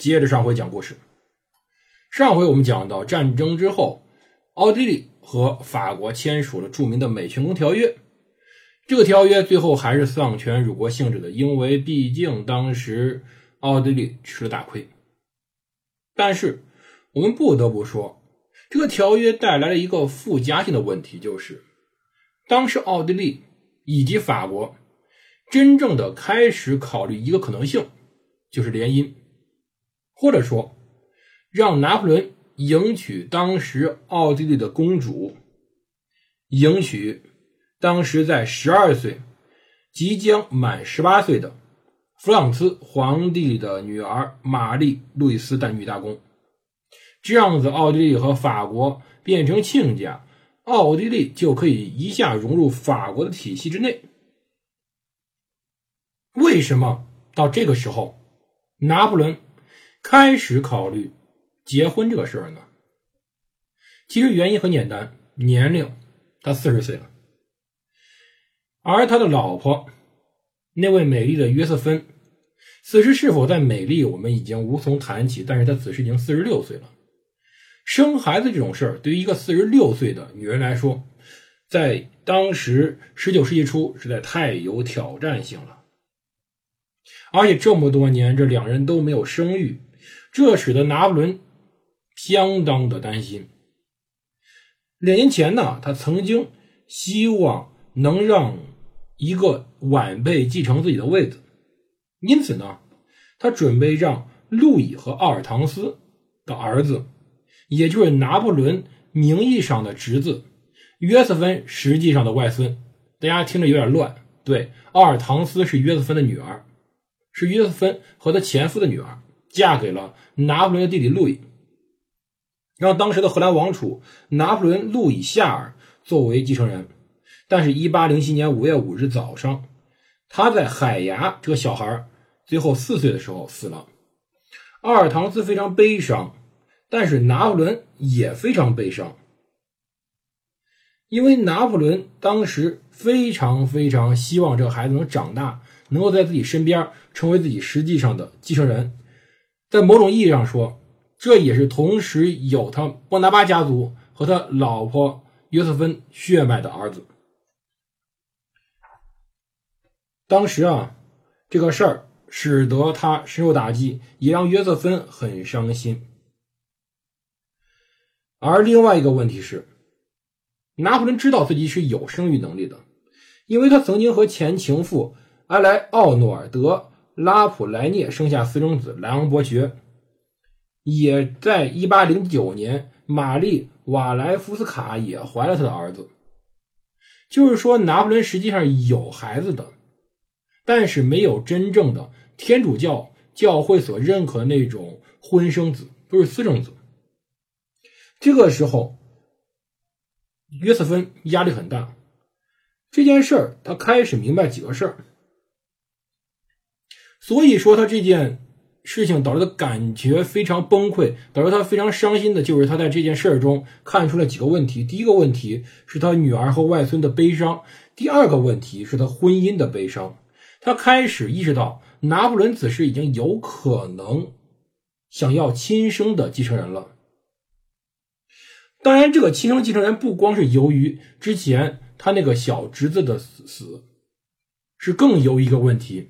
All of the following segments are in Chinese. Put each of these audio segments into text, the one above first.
接着上回讲故事。上回我们讲到战争之后，奥地利和法国签署了著名的《美泉宫条约》。这个条约最后还是丧权辱国性质的，因为毕竟当时奥地利吃了大亏。但是我们不得不说，这个条约带来了一个附加性的问题，就是当时奥地利以及法国真正的开始考虑一个可能性，就是联姻。或者说，让拿破仑迎娶当时奥地利的公主，迎娶当时在十二岁、即将满十八岁的弗朗茨皇帝的女儿玛丽·路易斯的女大公。这样子，奥地利和法国变成亲家，奥地利就可以一下融入法国的体系之内。为什么到这个时候，拿破仑？开始考虑结婚这个事儿呢？其实原因很简单，年龄，他四十岁了，而他的老婆那位美丽的约瑟芬，此时是否在美丽，我们已经无从谈起。但是她此时已经四十六岁了，生孩子这种事儿，对于一个四十六岁的女人来说，在当时十九世纪初实在太有挑战性了。而且这么多年，这两人都没有生育。这使得拿破仑相当的担心。两年前呢，他曾经希望能让一个晚辈继承自己的位子，因此呢，他准备让路易和奥尔唐斯的儿子，也就是拿破仑名义上的侄子约瑟芬实际上的外孙。大家听着有点乱，对，奥尔唐斯是约瑟芬的女儿，是约瑟芬和他前夫的女儿。嫁给了拿破仑的弟弟路易，让当时的荷兰王储拿破仑路易夏尔作为继承人。但是1807年5月5日早上，他在海牙这个小孩最后四岁的时候死了。阿尔唐斯非常悲伤，但是拿破仑也非常悲伤，因为拿破仑当时非常非常希望这个孩子能长大，能够在自己身边成为自己实际上的继承人。在某种意义上说，这也是同时有他波拿巴家族和他老婆约瑟芬血脉的儿子。当时啊，这个事儿使得他深受打击，也让约瑟芬很伤心。而另外一个问题是，拿破仑知道自己是有生育能力的，因为他曾经和前情妇埃莱奥诺尔德。拉普莱涅生下私生子莱昂伯爵，也在一八零九年，玛丽瓦莱夫斯卡也怀了他的儿子。就是说，拿破仑实际上有孩子的，但是没有真正的天主教教会所认可的那种婚生子，都是私生子。这个时候，约瑟芬压力很大。这件事儿，他开始明白几个事儿。所以说，他这件事情导致的感觉非常崩溃，导致他非常伤心的，就是他在这件事儿中看出了几个问题。第一个问题是他女儿和外孙的悲伤；第二个问题是他婚姻的悲伤。他开始意识到，拿破仑此时已经有可能想要亲生的继承人了。当然，这个亲生继承人不光是由于之前他那个小侄子的死，是更由一个问题。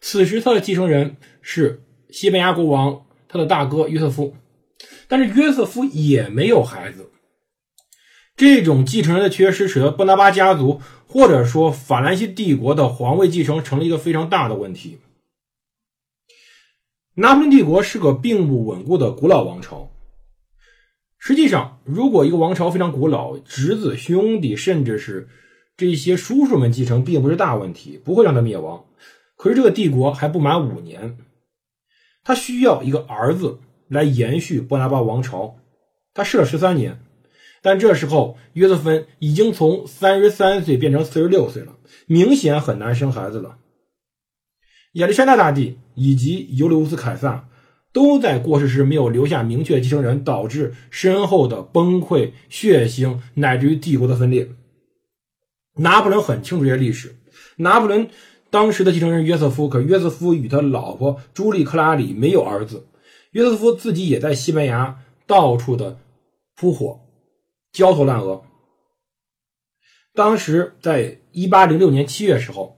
此时，他的继承人是西班牙国王，他的大哥约瑟夫，但是约瑟夫也没有孩子。这种继承人的缺失，使得波拿巴家族或者说法兰西帝国的皇位继承成了一个非常大的问题。拿破仑帝国是个并不稳固的古老王朝。实际上，如果一个王朝非常古老，侄子、兄弟，甚至是这些叔叔们继承，并不是大问题，不会让他灭亡。可是这个帝国还不满五年，他需要一个儿子来延续波拿巴王朝。他试了十三年，但这时候约瑟芬已经从三十三岁变成四十六岁了，明显很难生孩子了。亚历山大大帝以及尤利乌斯凯撒都在过世时没有留下明确继承人，导致身后的崩溃、血腥，乃至于帝国的分裂。拿破仑很清楚这些历史。拿破仑当时的继承人约瑟夫，可约瑟夫与他老婆朱莉·克拉里没有儿子。约瑟夫自己也在西班牙到处的扑火，焦头烂额。当时在一八零六年七月时候。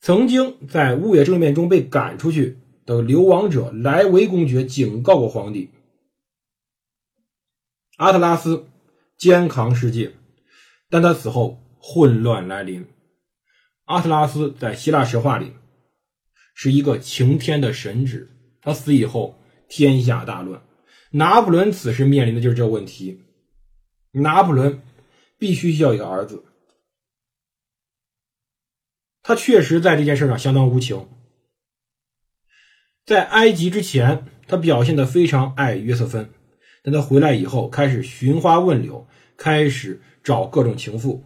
曾经在雾野政变中被赶出去的流亡者莱维公爵警告过皇帝：“阿特拉斯肩扛世界，但他死后混乱来临。阿特拉斯在希腊神话里是一个晴天的神祇，他死以后天下大乱。拿破仑此时面临的就是这个问题：拿破仑必须需要一个儿子。”他确实在这件事上相当无情。在埃及之前，他表现的非常爱约瑟芬，但他回来以后开始寻花问柳，开始找各种情妇。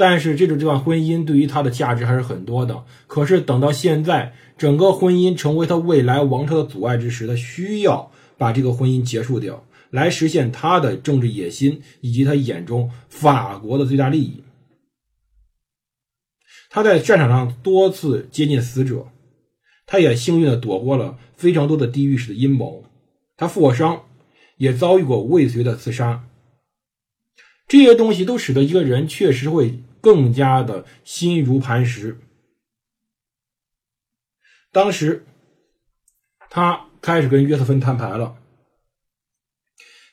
但是这种这段婚姻对于他的价值还是很多的。可是等到现在，整个婚姻成为他未来王朝的阻碍之时，他需要把这个婚姻结束掉，来实现他的政治野心以及他眼中法国的最大利益。他在战场上多次接近死者，他也幸运的躲过了非常多的地狱式的阴谋。他负过伤，也遭遇过未遂的刺杀。这些东西都使得一个人确实会更加的心如磐石。当时，他开始跟约瑟芬摊牌了。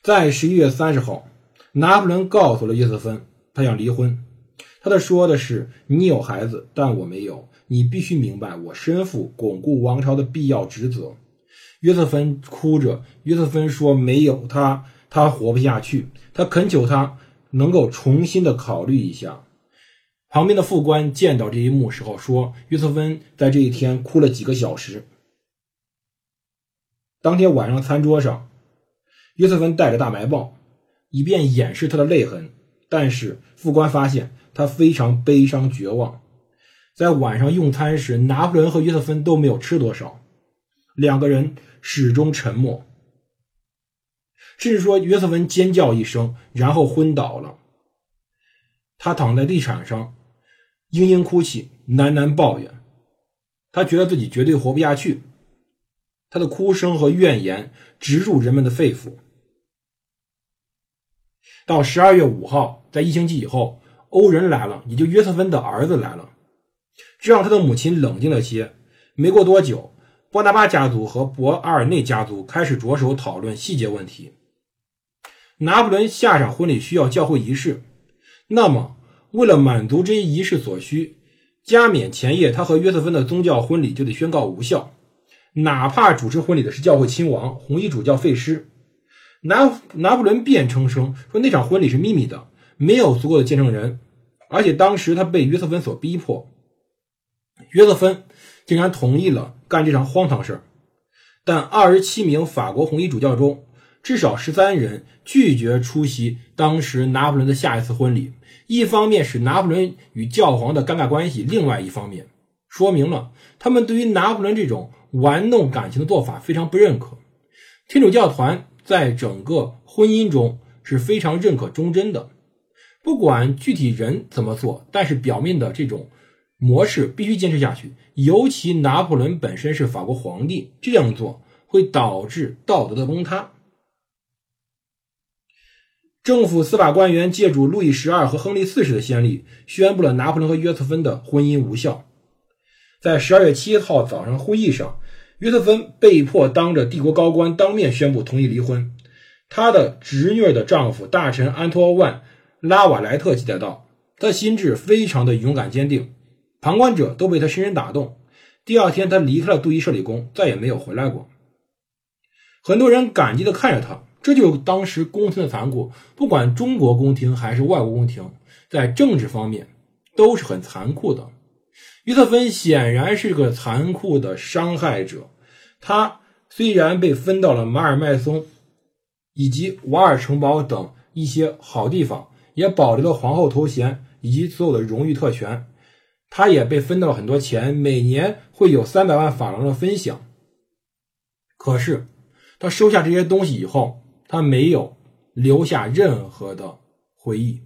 在十一月三十号，拿破仑告诉了约瑟芬，他想离婚。他的说的是：“你有孩子，但我没有。你必须明白，我身负巩固王朝的必要职责。”约瑟芬哭着，约瑟芬说：“没有他，他活不下去。”他恳求他能够重新的考虑一下。旁边的副官见到这一幕时候说：“约瑟芬在这一天哭了几个小时。”当天晚上餐桌上，约瑟芬带着大白棒，以便掩饰他的泪痕。但是副官发现。他非常悲伤绝望，在晚上用餐时，拿破仑和约瑟芬都没有吃多少，两个人始终沉默，甚至说约瑟芬尖叫一声，然后昏倒了。他躺在地毯上，嘤嘤哭泣，喃喃抱怨，他觉得自己绝对活不下去，他的哭声和怨言直入人们的肺腑。到十二月五号，在一星期以后。欧仁来了，也就约瑟芬的儿子来了，这让他的母亲冷静了些。没过多久，波拿巴家族和博阿尔内家族开始着手讨论细节问题。拿破仑下场婚礼需要教会仪式，那么为了满足这一仪式所需，加冕前夜他和约瑟芬的宗教婚礼就得宣告无效，哪怕主持婚礼的是教会亲王红衣主教费师。拿拿破仑辩称声说那场婚礼是秘密的。没有足够的见证人，而且当时他被约瑟芬所逼迫，约瑟芬竟然同意了干这场荒唐事儿。但二十七名法国红衣主教中，至少十三人拒绝出席当时拿破仑的下一次婚礼。一方面是拿破仑与教皇的尴尬关系，另外一方面说明了他们对于拿破仑这种玩弄感情的做法非常不认可。天主教团在整个婚姻中是非常认可忠贞的。不管具体人怎么做，但是表面的这种模式必须坚持下去。尤其拿破仑本身是法国皇帝，这样做会导致道德的崩塌。政府司法官员借助路易十二和亨利四世的先例，宣布了拿破仑和约瑟芬的婚姻无效。在十二月七号早上会议上，约瑟芬被迫当着帝国高官当面宣布同意离婚。她的侄女的丈夫大臣安托万。拉瓦莱特记载道：“他心智非常的勇敢坚定，旁观者都被他深深打动。第二天，他离开了杜伊舍里宫，再也没有回来过。很多人感激的看着他，这就是当时宫廷的残酷。不管中国宫廷还是外国宫廷，在政治方面都是很残酷的。约瑟芬显然是个残酷的伤害者，他虽然被分到了马尔麦松以及瓦尔城堡等一些好地方，也保留了皇后头衔以及所有的荣誉特权，他也被分到了很多钱，每年会有三百万法郎的分享。可是，他收下这些东西以后，他没有留下任何的回忆，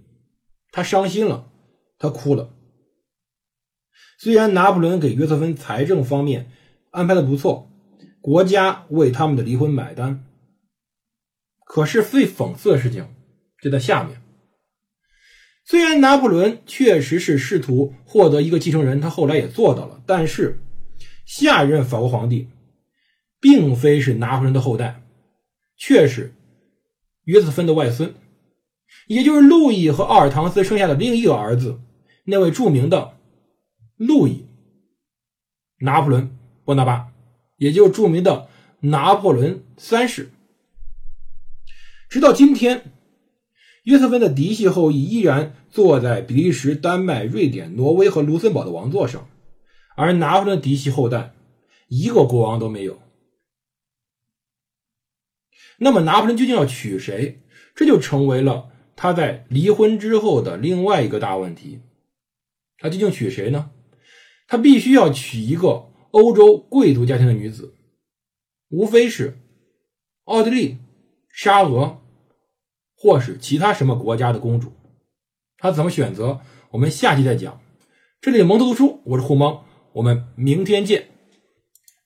他伤心了，他哭了。虽然拿破仑给约瑟芬财政方面安排的不错，国家为他们的离婚买单，可是最讽刺的事情就在下面。虽然拿破仑确实是试图获得一个继承人，他后来也做到了，但是下一任法国皇帝并非是拿破仑的后代，却是约瑟芬的外孙，也就是路易和奥尔唐斯生下的另一个儿子，那位著名的路易·拿破仑·波拿巴，也就是著名的拿破仑三世。直到今天。约瑟芬的嫡系后裔依然坐在比利时、丹麦、瑞典、挪威和卢森堡的王座上，而拿破仑的嫡系后代一个国王都没有。那么，拿破仑究竟要娶谁？这就成为了他在离婚之后的另外一个大问题。他究竟娶谁呢？他必须要娶一个欧洲贵族家庭的女子，无非是奥地利、沙俄。或是其他什么国家的公主，他怎么选择？我们下期再讲。这里蒙特读书，我是胡蒙，我们明天见。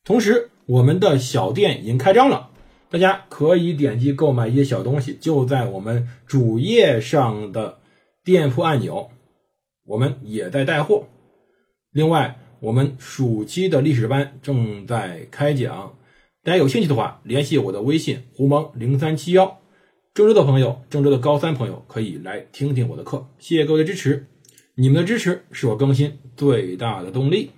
同时，我们的小店已经开张了，大家可以点击购买一些小东西，就在我们主页上的店铺按钮。我们也在带货。另外，我们暑期的历史班正在开讲，大家有兴趣的话，联系我的微信胡蒙零三七幺。郑州的朋友，郑州的高三朋友可以来听听我的课，谢谢各位的支持，你们的支持是我更新最大的动力。